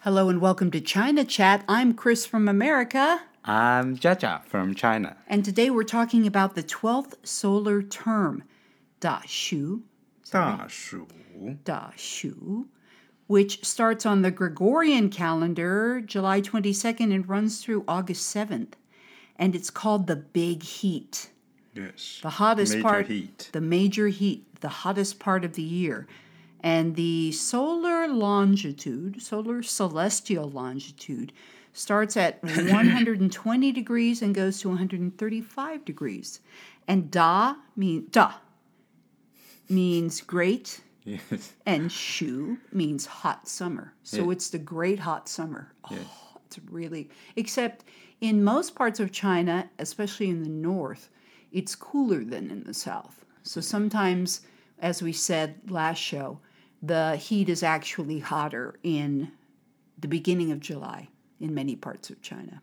Hello and welcome to China Chat. I'm Chris from America, I'm Jiajia from China. and today we're talking about the 12th solar term, Da Shu, 大暑 Da Shu, which starts on the Gregorian calendar July 22nd and runs through August 7th. And it's called the Big Heat. Yes. The hottest Major part, heat. the major heat, the hottest part of the year. And the solar longitude, solar celestial longitude, starts at 120 degrees and goes to 135 degrees. And da mean da means great, Yes. and shu means hot summer. So Yeah. it's the great hot summer. Oh, Yes. it's really except in most parts of China, especially in the north, it's cooler than in the south. So sometimes, as we said last show, the heat is actually hotter in the beginning of July in many parts of China.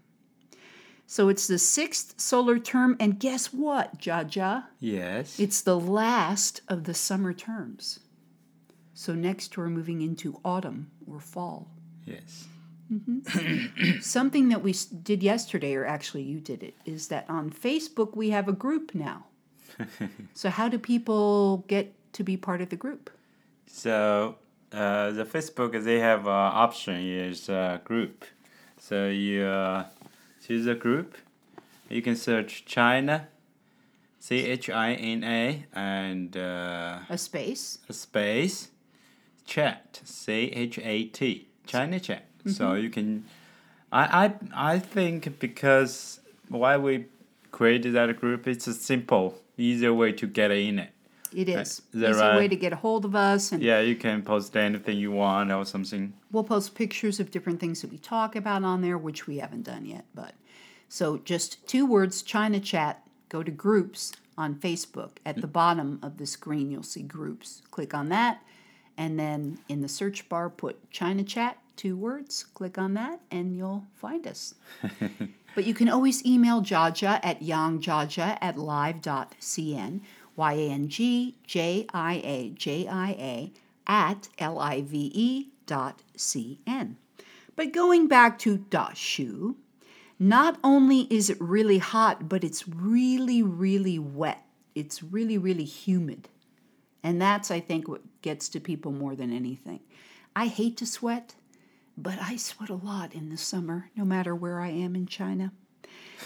So it's the sixth solar term, and guess what, Jiajia? Yes. It's the last of the summer terms. So next we're moving into autumn or fall. yes. Mm-hmm. Something that we did yesterday, or actually you did it, is that on Facebook we have a group now. so how do people get to be part of the group? So uh, the Facebook they have uh, option is uh, group. So you uh, choose a group. You can search China, C H I N A, and uh, A space. a space chat C H A T China chat. So you can, I I I think because why we created that group, it's a simple, easier way to get in it. It is. is that Easy way to get a hold of us and Yeah, you can post anything you want or something. we'll post pictures of different things that we talk about on there, which we haven't done yet. But so just two words, China Chat. Go to groups on Facebook. At the bottom of the screen, you'll see groups. Click on that, and then in the search bar, put China Chat, two words. Click on that, and you'll find us. But you can always email Jiajia at yangjiajia at live.cn, Y A N G J I A J I A at L I V E dot C N. But going back to Da Shu, not only is it really hot, but it's really, really wet. It's really, really humid. And that's, I think, what gets to people more than anything. I hate to sweat, but I sweat a lot in the summer, no matter where I am in China.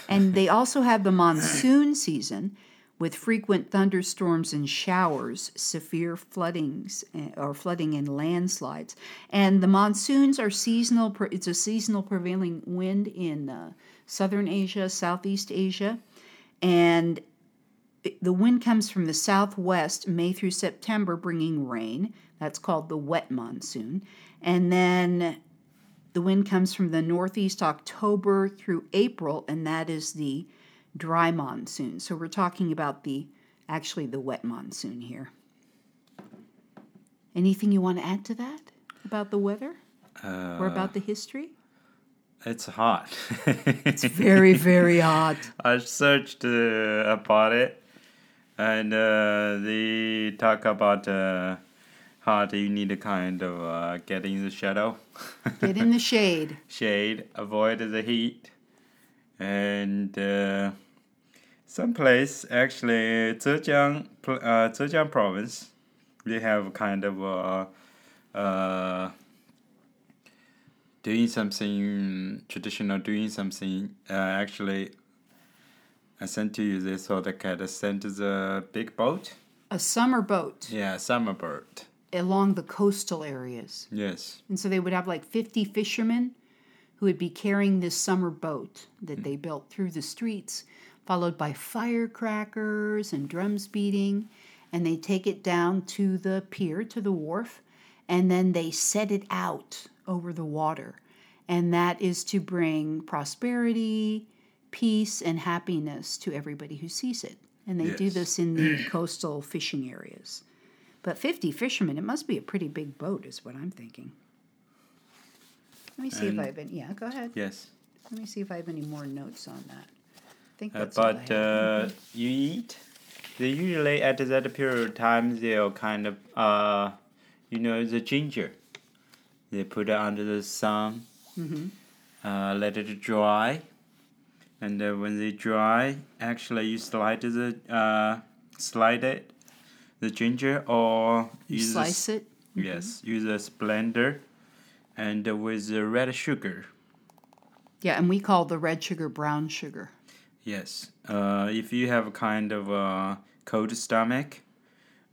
And they also have the monsoon season with frequent thunderstorms and showers, severe floodings eh, or flooding and landslides. And the monsoons are seasonal. It's a seasonal prevailing wind in uh, southern Asia, Southeast Asia, and the wind comes from the southwest May through September, bringing rain. That's called the wet monsoon. And then the wind comes from the northeast October through April, and that is the dry monsoon. So we're talking about the actually the wet monsoon here. Anything you want to add to that about the weather Uh, or about the history? It's hot. It's very, very hot. I searched uh, about it, and uh, they talk about uh, how do you need to kind of uh, get in the shadow, Get in the shade. shade, avoid the heat, and uh, some place actually Zhejiang, uh, Zhejiang province, they have kind of uh, uh, doing something traditional, doing something uh, actually. I sent to you this so the cat sent the big boat. A summer boat Yeah, summer boat. along the coastal areas. Yes. And so they would have like 50 fishermen who would be carrying this summer boat that hmm. they built through the streets, followed by firecrackers and drums beating. And they take it down to the pier, to the wharf, and then they set it out over the water. And that is to bring prosperity, peace, and happiness to everybody who sees it. And they do this in the coastal fishing areas. But 50 fishermen, it must be a pretty big boat, is what I'm thinking. Let me see And- if I have any. Yeah, go ahead. Yes. Let me see if I have any more notes on that. I think Uh, that's all I but have. uh, you eat. They usually at that period of time they'll kind of uh, you know the ginger. They put it under the sun. Uh, let it dry. And uh, when they dry, actually you slide the uh, slide it, the ginger, or You use a slice s- it. Yes, use a blender, and uh, with the red sugar. Yeah, and we call the red sugar brown sugar. Yes. Uh, if you have a kind of uh, cold stomach,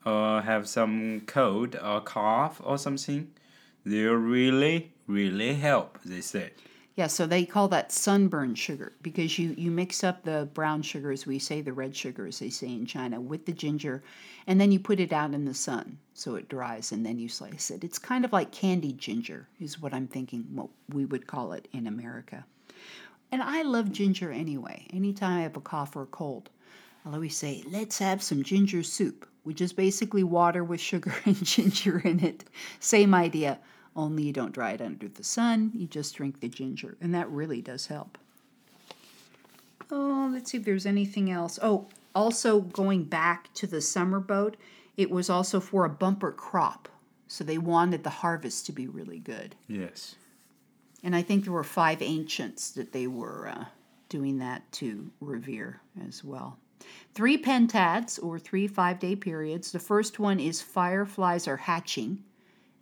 or have some cold or cough or something, they'll really, really help. They say. Yeah, so they call that sunburn sugar because you, you mix up the brown sugar, as we say, the red sugar, as they say in China, with the ginger, and then you put it out in the sun so it dries, and then you slice it. It's kind of like candied ginger, is what I'm thinking, what we would call it in America. And I love ginger anyway. Anytime I have a cough or a cold, I'll always say, let's have some ginger soup, which is basically water with sugar and ginger in it. Same idea, only you don't dry it under the sun, you just drink the ginger, and that really does help. Oh, let's see if there's anything else. Oh, also going back to the summer boat, it was also for a bumper crop. So they wanted the harvest to be really good. Yes. And I think there were five ancients that they were uh, doing that to revere as well. Three pentads, or three five day periods. The first one is fireflies are hatching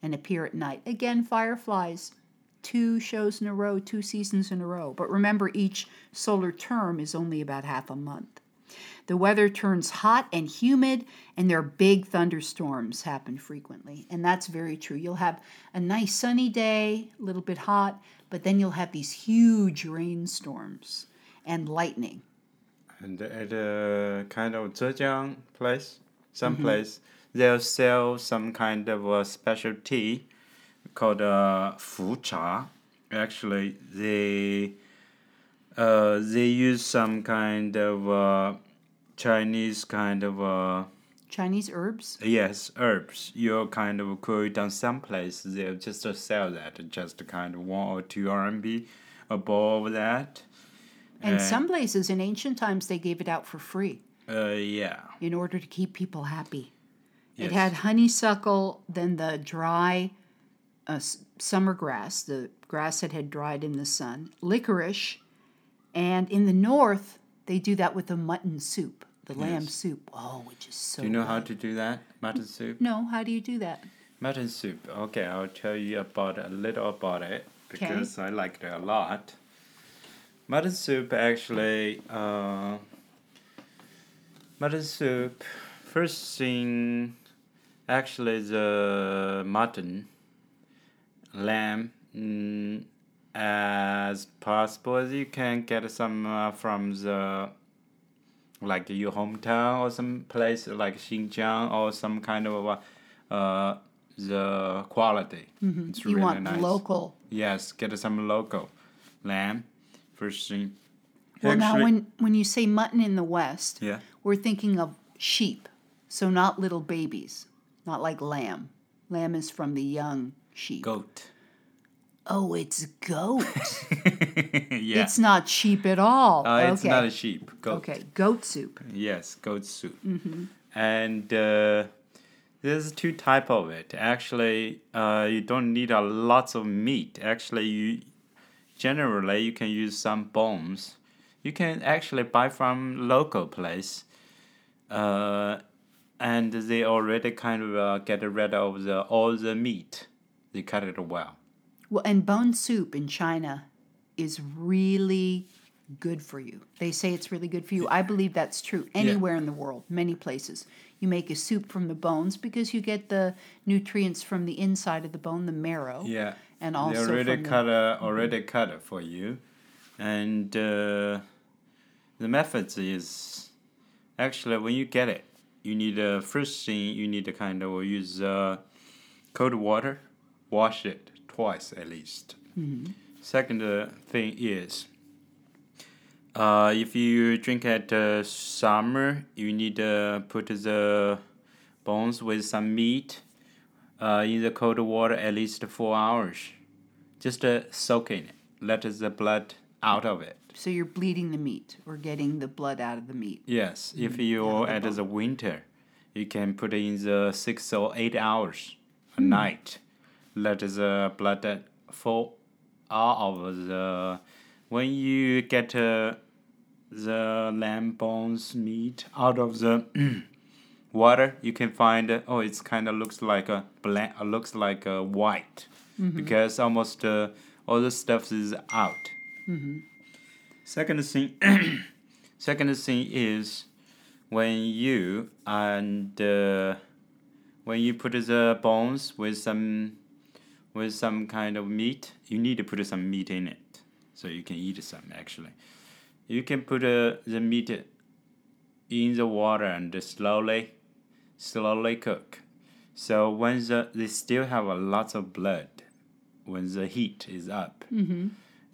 and appear at night. Again, fireflies, two shows in a row, two seasons in a row. But remember, each solar term is only about half a month. The weather turns hot and humid, and there are big thunderstorms happen frequently. And that's very true. You'll have a nice sunny day, a little bit hot, but then you'll have these huge rainstorms and lightning. And at a kind of Zhejiang place, some mm-hmm. place, they'll sell some kind of a special tea called uh, fu cha. Actually, they uh, they use some kind of uh, Chinese kind of uh, Chinese herbs. yes herbs. You kind of could down some place they'll just uh, sell that just kind of one or two RMB above that. And Uh, some places in ancient times they gave it out for free Uh, yeah. in order to keep people happy. It had honeysuckle, then the dry uh, summer grass, the grass that had dried in the sun, licorice, and in the north they do that with the mutton soup, the lamb soup. Oh, which is so. Do you know how to do that? Mutton soup? No, how do you do that? Mutton soup. Okay, I'll tell you about a little about it because I liked it a lot. Mutton soup actually, uh, mutton soup. First thing, actually the mutton, lamb, mm, as possible as you can get some uh, from the like your hometown or some place like Xinjiang or some kind of uh, uh, the quality. Mm-hmm. you really want nice. local. Yes, get some local lamb. First thing. Well, now when when you say mutton in the West, yeah, we're thinking of sheep, so not little babies, not like lamb. Lamb is from the young sheep. goat. Oh, it's goat. yeah, It's not sheep at all. uh, it's not a sheep. Goat. Okay, goat soup. Yes, goat soup. And uh, there's two type of it. Actually, uh, you don't need a lots of meat. Actually, you generally you can use some bones. You can actually buy from local place. Uh, and they already kind of uh, get rid of the all the meat. They cut it well. Well, and bone soup in China is really good for you. They say it's really good for you. I believe that's true anywhere in the world, many places. You make a soup from the bones because you get the nutrients from the inside of the bone, the marrow. Yeah. And also they already from the- cut uh, already cut it for you, and uh, the methods is actually when you get it, you need uh, first thing you need to kind of use uh, cold water, wash it twice at least. Second uh, thing is. Uh, if you drink at uh, summer, you need to put the bones with some meat uh, in the cold water at least four hours. Just uh, soak in it. Let the blood out of it. So you're bleeding the meat or getting the blood out of the meat. Yes, if Mm-hmm. you're at the winter, you can put in the six or eight hours a night. let the blood fall out of the. When you get uh, the lamb bones meat out of the water, you can find uh, oh, it's kind of looks like a black, uh, looks like a white, because almost uh, all the stuff is out. Second thing, second thing is when you and uh, when you put the bones with some with some kind of meat, you need to put some meat in it, so you can eat some. Actually, you can put uh, the meat in the water and slowly, slowly cook. So when the they still have a lot of blood, when the heat is up,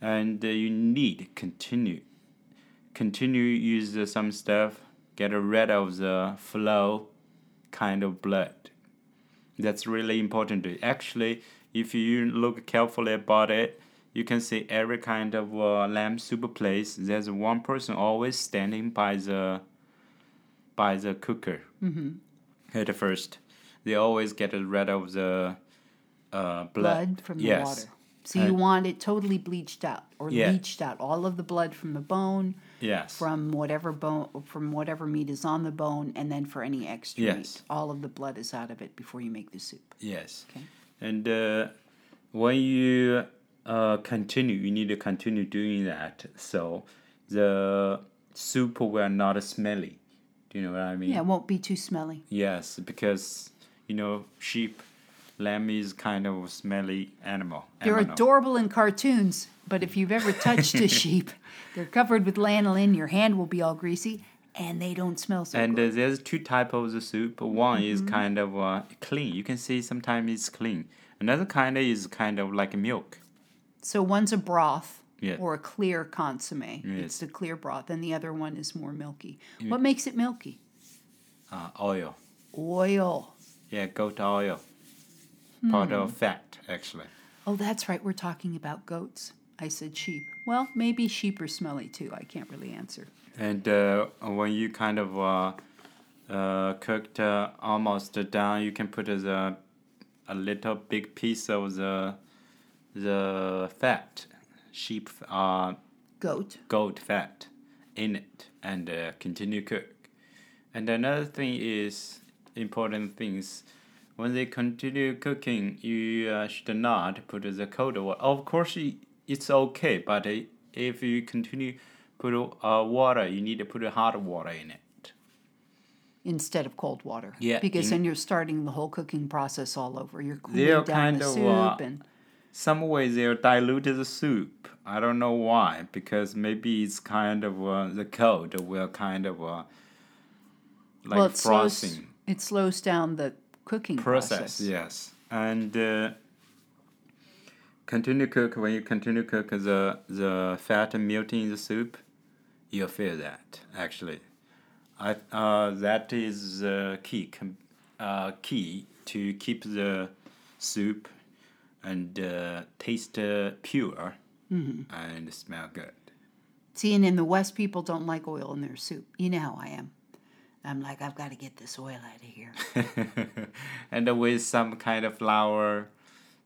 and uh, you need continue, continue use some stuff, get rid of the flow, kind of blood. That's really important. Actually, if you look carefully about it, you can see every kind of uh, lamb soup place. There's one person always standing by the by the cooker. Mm-hmm. At first, they always get rid of the uh, blood. blood from the yes. water. So you want it totally bleached out or Yeah. leached out. All of the blood from the bone, Yes. from whatever bone, from whatever meat is on the bone, and then for any extra Yes. meat, all of the blood is out of it before you make the soup. Yes. Okay. And uh, when you uh, continue, you need to continue doing that. So the soup will not smelly. Do you know what I mean? Yeah, it won't be too smelly. Yes, because you know sheep, lamb is kind of a smelly animal. They're animal. adorable in cartoons, but if you've ever touched a sheep, they're covered with lanolin. Your hand will be all greasy, and they don't smell so And good. uh, there's two type of the soup. One is Mm-hmm. kind of uh, clean. You can see sometimes it's clean. Another kind is kind of like milk. So one's a broth Yeah. or a clear consomme. It's Yes. the clear broth, and the other one is more milky. What makes it milky? Uh, oil. Oil. Yeah, goat oil. Part Hmm. of fat, actually. Oh, that's right. We're talking about goats. I said sheep. Well, maybe sheep are smelly too. I can't really answer. And uh, when you kind of uh, uh, cooked uh, almost done, you can put the, a little big piece of the the fat, sheep uh, Goat. goat fat in it and uh, continue cook. And another thing is important things when they continue cooking, you uh, should not put the cold water. Of course, it's okay, but if you continue put uh, water, you need to put a hot water in it. Instead of cold water. Yeah, Because in- then you're starting the whole cooking process all over. You're cooling They're down kind the of, soup uh, and Some way they'll dilute the soup. I don't know why, because maybe it's kind of uh, the cold will kind of uh, like well, it slows, frosting. it slows down the cooking process, process. yes and uh, continue cook when you continue cook the the fat melting in the soup you'll feel that actually i uh, that is uh, key com- uh, key to keep the soup and uh, taste uh, pure and smell good See, and in the West, people don't like oil in their soup. You know how I am. I'm like, I've got to get this oil out of here. and with some kind of flour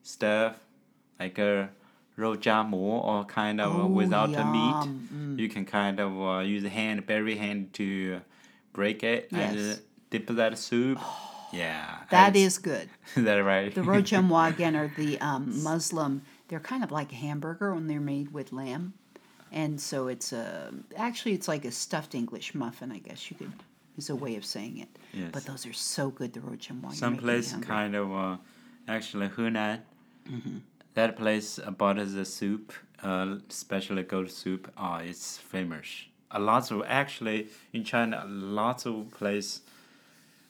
stuff, like a roja mo or kind of uh, without yum. the meat, mm. you can kind of uh, use hand, berry hand to break it uh, yes. and dip that soup. Oh, yeah. that is good. Is that right? the roja mo again are the um, Muslim, they're kind of like a hamburger when they're made with lamb. And so it's a, actually, it's like a stuffed English muffin, I guess you could is a way of saying it. Yes. But those are so good. The rojamois. some place kind of uh, actually Hunan Mm-hmm. that place about the soup uh, especially goat soup uh, it's famous a lot of actually in China lots of place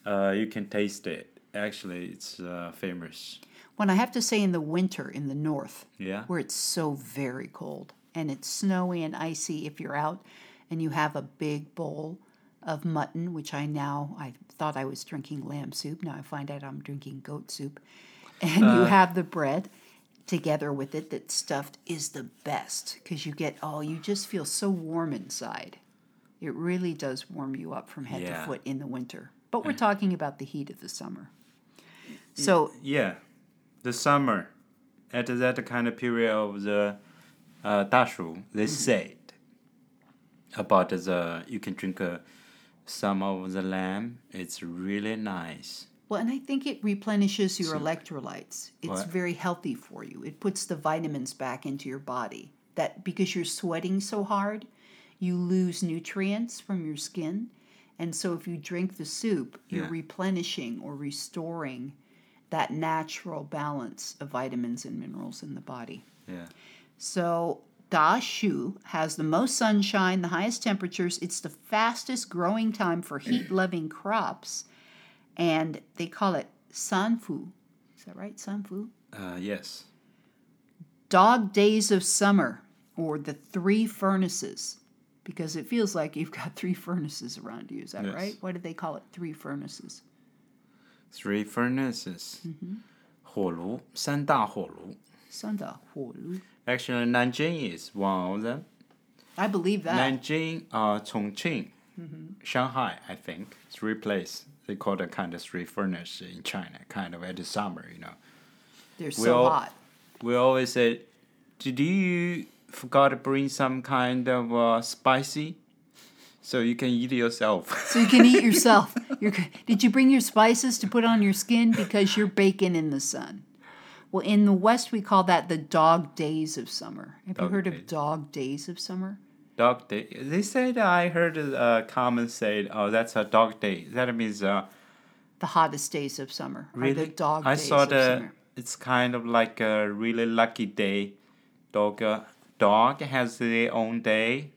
uh, you can taste it actually it's uh, famous When I have to say in the winter in the north, yeah where it's so very cold and it's snowy and icy if you're out and you have a big bowl of mutton which i now i thought i was drinking lamb soup. Now i find out i'm drinking goat soup. And you have the bread together with it that's stuffed is the best because you get oh you just feel so warm inside. It really does warm you up from head Yeah. to foot in the winter. But we're talking about the heat of the summer. So yeah the summer at that kind of period of the uh, 大暑, they said about the you can drink uh, some of the lamb. It's really nice. Well, and I think it replenishes your Soup. electrolytes. It's What? very healthy for you. It puts the vitamins back into your body. That because you're sweating so hard, you lose nutrients from your skin. And so if you drink the soup, you're Yeah. replenishing or restoring that natural balance of vitamins and minerals in the body. Yeah. So Da Shu has the most sunshine, the highest temperatures. It's the fastest growing time for heat loving crops. And they call it Sanfu. Is that right? Sanfu? Uh, yes. Dog days of summer, or the three furnaces, because it feels like you've got three furnaces around you. Is that Yes. right? Why do they call it three furnaces? Three furnaces. Mm-hmm. 火炉,三大火炉. Sanda Holu. Actually, Nanjing is one of them. I believe that. Nanjing, uh, Chongqing, Mm-hmm. Shanghai, I think. Three places. They call the kind of three furnace in China, kind of at the summer, you know. They're so all- hot. We always say, did you forgot to bring some kind of uh, spicy? So you can eat yourself. So you can eat yourself. You're, did you bring your spices to put on your skin because you're baking in the sun? Well, in the West, we call that the dog days of summer. Have you heard days. of dog days of summer? dog day. They said I heard a comment said, oh, that's a dog day. That means uh, The hottest days of summer. Really. dog I saw the. summer. It's kind of like a really lucky day. Dog. Uh, dog has their own day.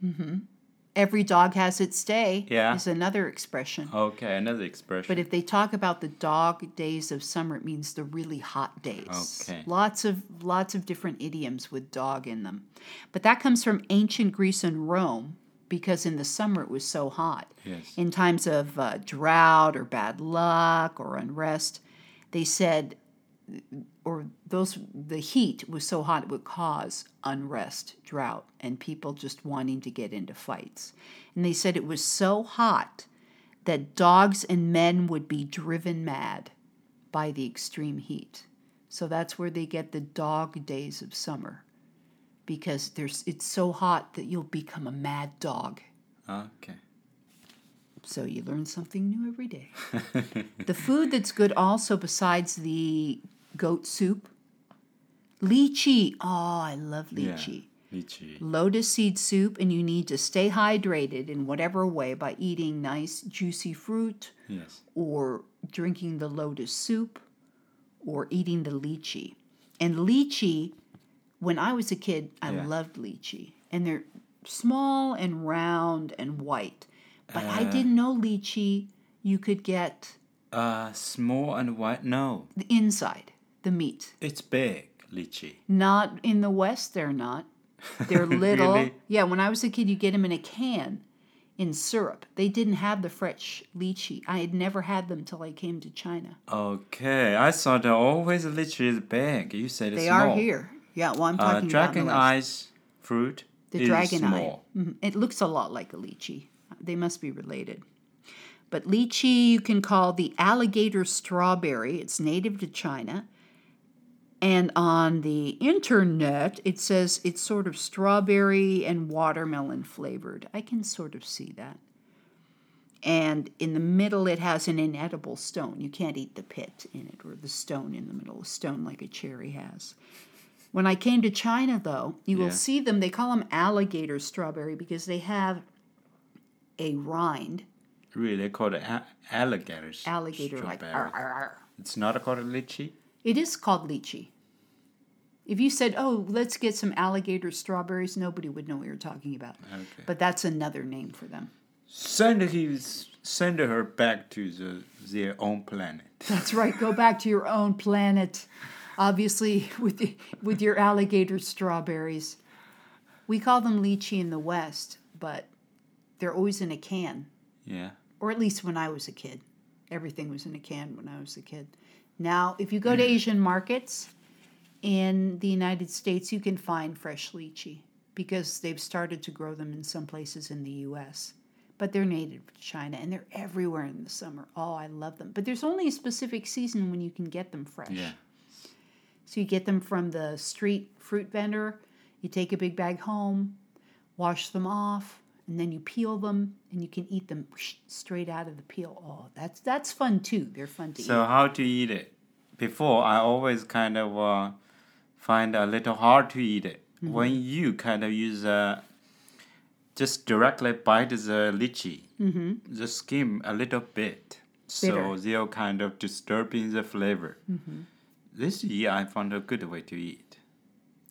Every dog has its day. Yeah. Is another expression. Okay, another expression. But if they talk about the dog days of summer, it means the really hot days. Okay. Lots of lots of different idioms with dog in them. But that comes from ancient Greece and Rome because in the summer it was so hot. Yes. In times of uh, drought or bad luck or unrest, they said or those the heat was so hot it would cause unrest, drought, and people just wanting to get into fights. And they said it was so hot that dogs and men would be driven mad by the extreme heat. So that's where they get the dog days of summer. Because there's it's so hot that you'll become a mad dog. Okay. So you learn something new every day. the food that's good also besides the goat soup, lychee. Oh, I love Yeah. lychee. Lychee. Lotus seed soup, and you need to stay hydrated in whatever way by eating nice juicy fruit Yes. or drinking the lotus soup or eating the lychee. And lychee, when I was a kid, I Yeah. loved lychee. And they're small and round and white. But I Uh. didn't know lychee you could get Uh, small and white. No, the inside, the meat. it's big. Lychee. Not in the West, they're not. They're little. Really? Yeah, when I was a kid, you get them in a can in syrup. They didn't have the fresh lychee. I had never had them till I came to China. Okay, I thought that always lychee is big. You said it's They small. are here. Yeah, well, I'm Uh, talking about dragon the West. eyes fruit The dragon eye. small. Mhm. It looks a lot like a lychee. They must be related. But lychee you can call the alligator strawberry. It's native to China. And on the internet, it says it's sort of strawberry and watermelon flavored. I can sort of see that. And in the middle, it has an inedible stone. You can't eat the pit in it or the stone in the middle, a stone like a cherry has. When I came to China, though, you will see them. They call them alligator strawberry because they have a rind, Really, they call it a- alligator. s- alligator like. strawberry. "Arr, arr, arr." It's not called a lychee. It is called lychee. If you said, "Oh, let's get some alligator strawberries," nobody would know what you're talking about. Okay. But that's another name for them. Send his, send her back to the, their own planet. That's right. Go back to your own planet. Obviously, with the, with your alligator strawberries, we call them lychee in the West, but they're always in a can. Yeah. or at least when I was a kid. Everything was in a can when I was a kid. Now, if you go to mm. Asian markets in the United States, you can find fresh lychee because they've started to grow them in some places in the US. But they're native to China and they're everywhere in the summer. Oh, I love them. But there's only a specific season when you can get them fresh. Yeah. So you get them from the street fruit vendor, you take a big bag home, wash them off, and then you peel them and you can eat them straight out of the peel. Oh, that's that's fun too. They're fun to So eat. So how to eat it? Before I always kind of uh, find a little hard to eat it. Mm-hmm. When you kind of use uh, just directly bite the lychee, the skin a little bit, so Mm-hmm. Bitter. they're kind of disturbing the flavor. Mm-hmm. This year I found a good way to eat.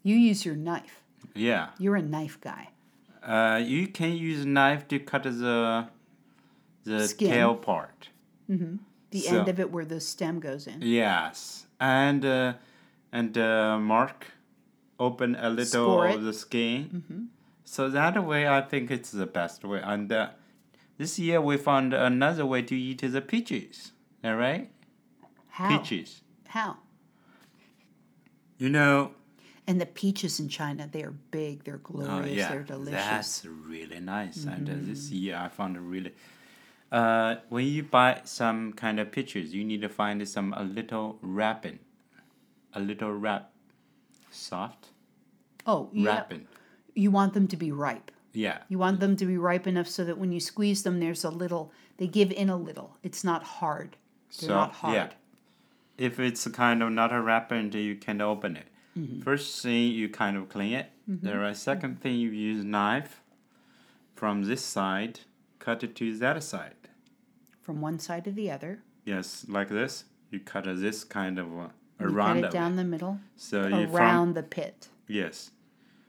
You use your knife. Yeah, You're a knife guy. uh, you can use a knife to cut the the Skin. tail part. The So- end of it where the stem goes in. Yes, and uh, and uh, Mark open a little of the skin. So that way, I think it's the best way. And uh, this year we found another way to eat the peaches. All right, How? peaches. How? You know, And the peaches in China, they are big, they're oh glorious, yeah, they're delicious. that's really nice. And uh, this Mm-hmm. year I found a really. Uh, when you buy some kind of pictures, you need to find some a little wrapping, a little wrap, soft oh, yeah. wrapping. You want them to be ripe. Yeah. You want them to be ripe enough so that when you squeeze them, there's a little, they give in a little. It's not hard. They're So not hard. yeah, if it's a kind of not a wrapper, and you can open it. Mm-hmm. First thing you kind of clean it. There are second thing you use knife from this side, cut it to that side. From one side to the other. Yes, like this. You cut this kind of uh, You around cut it down the middle, So you from around the pit. yes,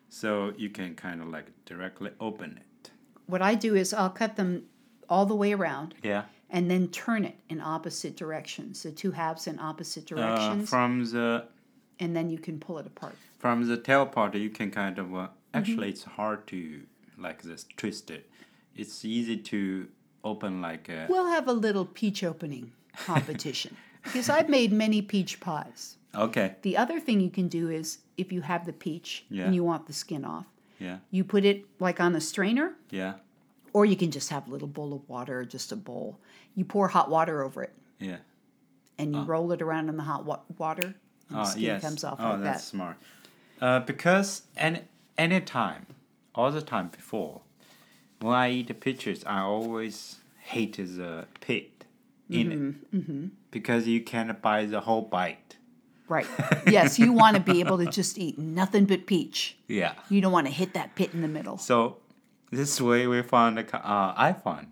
so you can kind of like directly open it. What I do is I'll cut them all the way around Yeah. and then turn it in opposite directions, the two halves in opposite Uh, directions, from the and then you can pull it apart. from the tail part you can kind of uh, Mm-hmm. actually it's hard to like this twist it it's easy to open like a We'll have a little peach opening competition because I've made many peach pies. okay The other thing you can do is if you have the peach Yeah. and you want the skin off, yeah you put it like on a strainer, yeah or you can just have a little bowl of water or just a bowl. You pour hot water over it yeah and you roll it around in the hot wa- water. And the oh skin yes comes off oh like that's that. smart uh, because any any time all the time before when i eat the peaches i always hate the pit in Mm-hmm, it because you can't buy the whole bite Right. yes, you want to be able to just eat nothing but peach. yeah You don't want to hit that pit in the middle. So this way we found a, uh, I found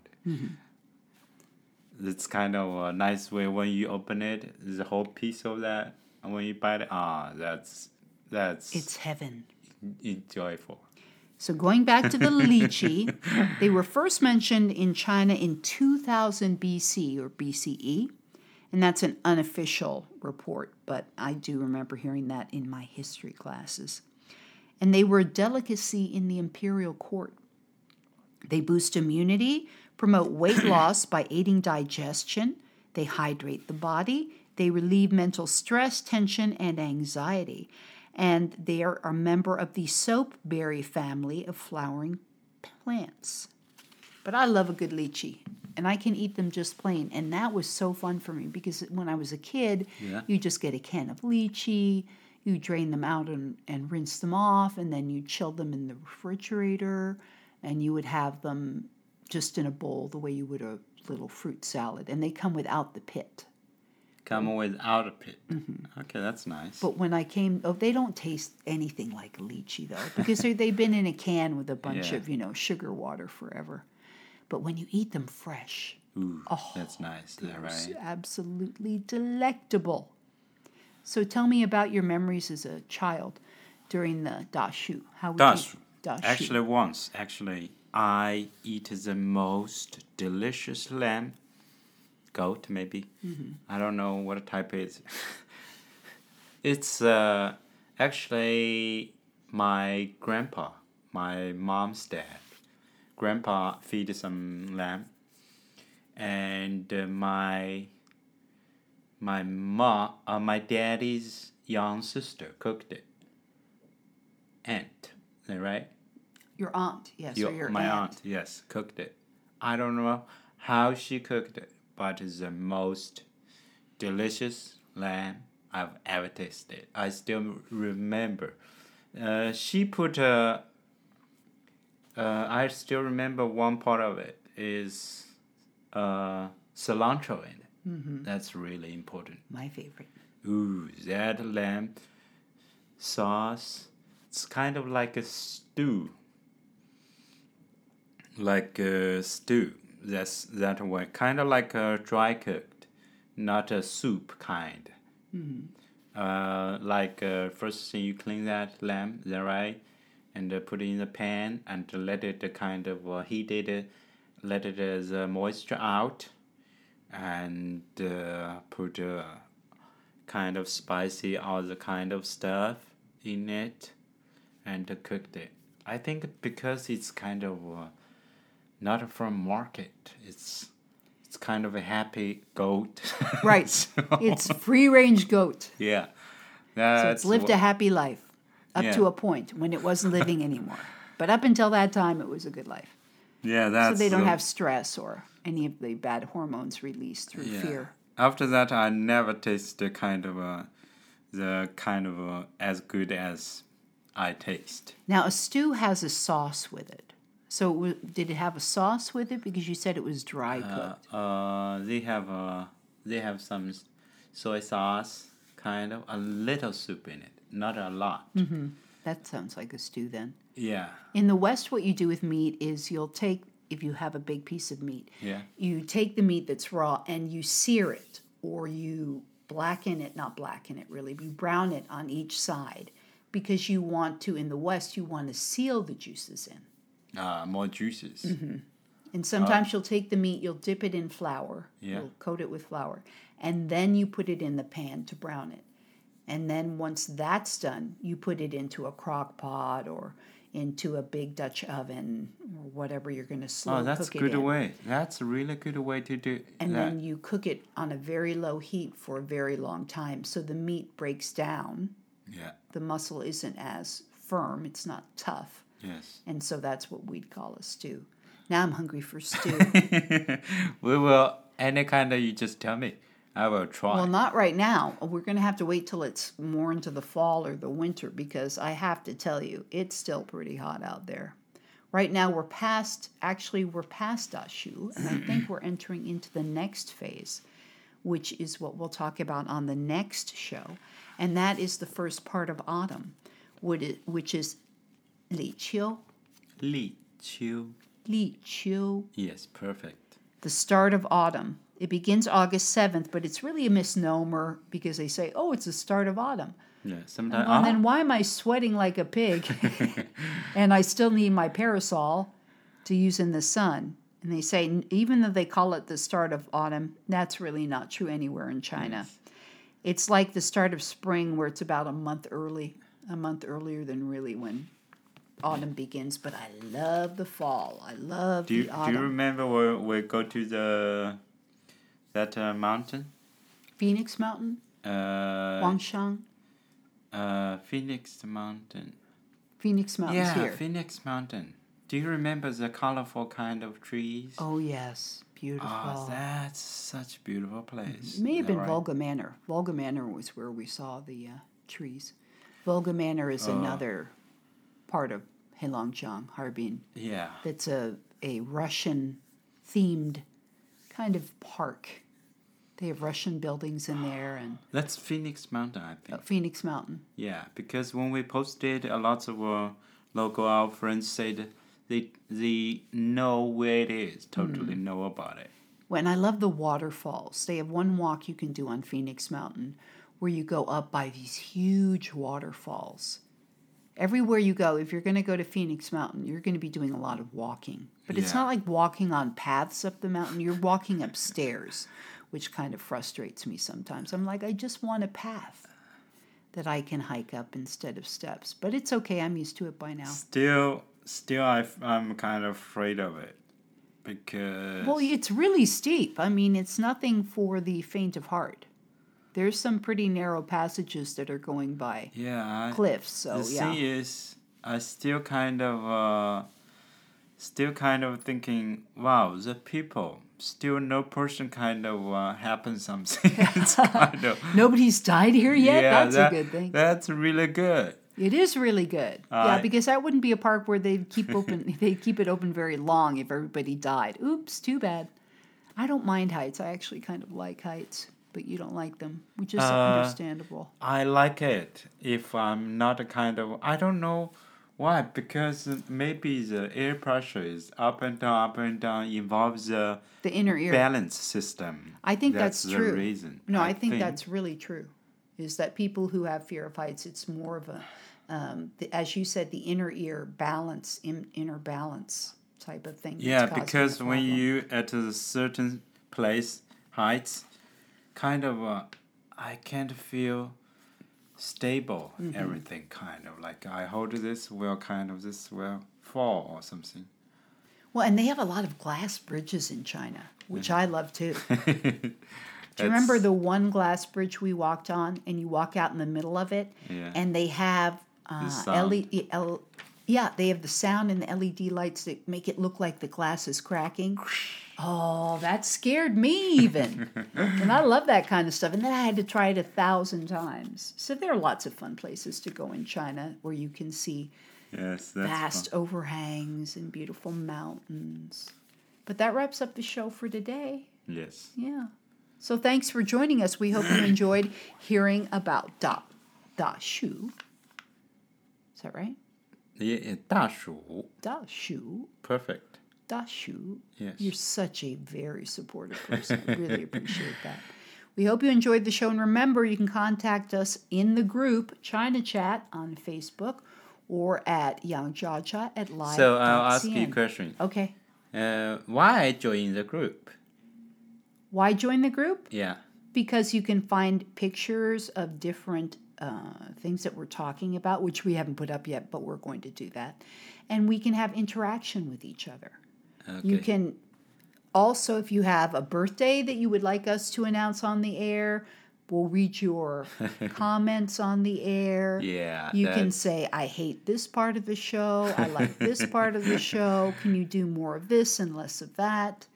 it's kind of a nice way when you open it, the whole piece of that, and when you bite it, ah, that's that's It's heaven. enjoyable. So going back to the lychee, they were first mentioned in China in 2000 BC or BCE, and that's an unofficial report, but I do remember hearing that in my history classes. And they were a delicacy in the imperial court. They boost immunity, promote weight loss by aiding digestion, they hydrate the body, they relieve mental stress, tension, and anxiety. And they are a member of the soapberry family of flowering plants. But I love a good lychee, and I can eat them just plain. And that was so fun for me because when I was a kid, Yeah. you just get a can of lychee, you drain them out and, and rinse them off, and then you chill them in the refrigerator, and you would have them just in a bowl the way you would a little fruit salad. And they come without the pit. Come mm-hmm. away without a pit. Mm-hmm. Okay, that's nice. But when I came, oh, they don't taste anything like lychee though, because they they've been in a can with a bunch Yeah. of you know sugar water forever. But when you eat them fresh, Ooh, Oh, that's nice. That right? absolutely delectable. So tell me about your memories as a child during the dashu. How would Dash. you dashu? Actually, once, actually, I eat the most delicious lamb, goat maybe. I don't know what type it is. it's uh, actually my grandpa, my mom's dad. Grandpa feed some lamb, and uh, my my mom, uh, my daddy's young sister cooked it. Aunt, right? your aunt, yes, Your- or your my aunt. aunt, yes, cooked it. I don't know how she cooked it, but it's the most delicious lamb I've ever tasted. I still remember. Uh, she put a. Uh, I still remember one part of it is uh, cilantro in it. Mm-hmm. That's really important. My favorite. Ooh, that lamb sauce. It's kind of like a stew. Like a stew. That's that way. Kind of like a dry cooked, not a soup kind. Uh, like uh, first thing you clean that lamb, is that right? And uh, put it in the pan and let it uh, kind of uh, heat it, uh, let it as uh, moisture out, and uh, put uh, kind of spicy all the kind of stuff in it, and uh, cooked it. I think because it's kind of not from market, it's it's kind of a happy goat. Right. So- It's free range goat. yeah. That's So it's lived wha- a happy life up Yeah. to a point when it wasn't living anymore. But up until that time, it was a good life. yeah, that's. So they don't the- have stress or any of the bad hormones released through yeah. fear. After that, I never tasted kind of a, the kind of a, as good as I taste. Now, a stew has a sauce with it. So, it wa- did it have a sauce with it? Because you said it was dry Uh, cooked. uh, they have uh, they have some soy sauce, kind of a little soup in it, not a lot. that sounds like a stew then. Yeah, In the West, what you do with meat is you'll take, if you have a big piece of meat, yeah, you take the meat that's raw and you sear it or you blacken it, not blacken it really, but you brown it on each side because you want to, in the West, you want to seal the juices in. Uh, more juices. And sometimes you'll take the meat, you'll dip it in flour, Yeah. you'll coat it with flour, and then you put it in the pan to brown it. And then once that's done, you put it into a crock pot or into a big Dutch oven or whatever you're going to slow cook it. Oh, that's it good in. way. That's a really good way to do and that. then you cook it on a very low heat for a very long time so the meat breaks down yeah. the muscle isn't as firm it's not tough Yes. and so that's what we'd call a stew now i'm hungry for stew we will any kind of you just tell me. I will try. well not right now we're going to have to wait till it's more into the fall or the winter because i have to tell you it's still pretty hot out there right now we're past actually we're past dashu and i think we're entering into the next phase which is what we'll talk about on the next show. And that is the first part of autumn, which is Li Qiu. Li Qiu. Li Qiu, Yes, perfect. the start of autumn. It begins August 7th, but it's really a misnomer because they say, oh, it's the start of autumn. Yeah, sometimes. Well, uh-huh. then why am I sweating like a pig? and I still need my parasol to use in the sun. And they say, even though they call it the start of autumn, that's really not true anywhere in China. It's like the start of spring, where it's about a month early, a month earlier than really when autumn begins. But I love the fall. I love do you the do you remember where we go to the that uh, mountain? Phoenix Mountain, Uh, Wangshan. uh, Phoenix Mountain. Phoenix Mountain's yeah, here. Phoenix Mountain. Do you remember the colorful kind of trees? oh, yes. Beautiful. Oh, that's such a beautiful place. It may have been right? Volga Manor. Volga Manor was where we saw the uh, trees. Volga Manor is Oh. another part of Heilongjiang, Harbin. Yeah. That's a, a Russian themed kind of park. They have Russian buildings in there and That's Phoenix Mountain, I think. uh, Phoenix Mountain. Yeah, because when we posted, a lot of uh, local our friends said they they know where it is, totally Hmm. know about it. When I love the waterfalls, they have one walk you can do on Phoenix Mountain where you go up by these huge waterfalls. Everywhere you go, if you're going to go to Phoenix Mountain, you're going to be doing a lot of walking. But it's not like walking on paths up the mountain, you're walking upstairs, which kind of frustrates me sometimes. I'm like, I just want a path that I can hike up instead of steps. But it's okay, I'm used to it by now. Still, still, I, I'm kind of afraid of it because Well, it's really steep. I mean, it's nothing for the faint of heart. There's some pretty narrow passages that are going by yeah, cliffs, so the yeah. thing is, I still kind of, uh, still kind of thinking, wow, the people still no person kind of uh, happen something. kind of Nobody's died here yet. yeah, That's that- a good thing. That's really good. It is really good. yeah, because that wouldn't be a park where they'd keep open. they'd keep it open very long if everybody died. Oops, too bad. I don't mind heights. I actually kind of like heights, but you don't like them, which is Uh, understandable. I like it if I'm not a kind of I don't know why because maybe the air pressure is up and down up and down involves the The inner ear. balance system. I think that's, the true. reason. No, I, think, that's really true. Is that people who have fear of heights, it's more of a, um, the, as you said, the inner ear balance, in, inner balance type of thing. yeah because when you at a certain place heights, kind of uh, I can't feel stable. Mm-hmm. Everything kind of like I hold this will kind of this will fall or something. Well, and they have a lot of glass bridges in China, which Mm-hmm. I love too. Do you remember the one glass bridge we walked on, and you walk out in the middle of it, Yeah. and they have uh. LED, L, yeah, they have the sound and the LED lights that make it look like the glass is cracking. Oh, that scared me even, and I love that kind of stuff. And then I had to try it a thousand times. So there are lots of fun places to go in China where you can see Yes, that's vast fun. overhangs and beautiful mountains. But that wraps up the show for today. Yes. Yeah. So thanks for joining us. We hope you enjoyed hearing about Da Da Shu. Is that right? Yeah, eh, 大鼠 Da Shu. perfect. Da Shu. Yes. You're such a very supportive person. Really appreciate that. We hope you enjoyed the show. And remember, you can contact us in the group China Chat on Facebook or at yangjiajia at live. So I'll ask you a question. Okay. Uh, why join the group? Why join the group? Yeah. because you can find pictures of different uh, things that we're talking about, which we haven't put up yet, but we're going to do that. And we can have interaction with each other. Okay. You can also, if you have a birthday that you would like us to announce on the air, we'll read your comments on the air. Yeah. You can say, I hate this part of the show. I like this part of the show. Can you do more of this and less of that?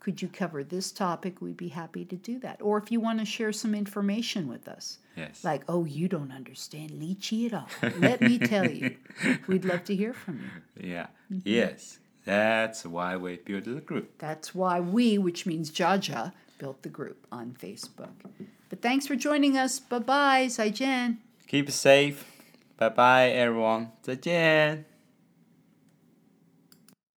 Could you cover this topic? We'd be happy to do that. Or if you want to share some information with us, Yes. like, oh, you don't understand lychee at all. Let me tell you. We'd love to hear from you. yeah. Mm-hmm. Yes. That's why we built the group. That's why we, which means Jiajia, built the group on Facebook. But thanks for joining us. Bye bye, Zaijian. Keep safe. Bye bye, everyone. 再见。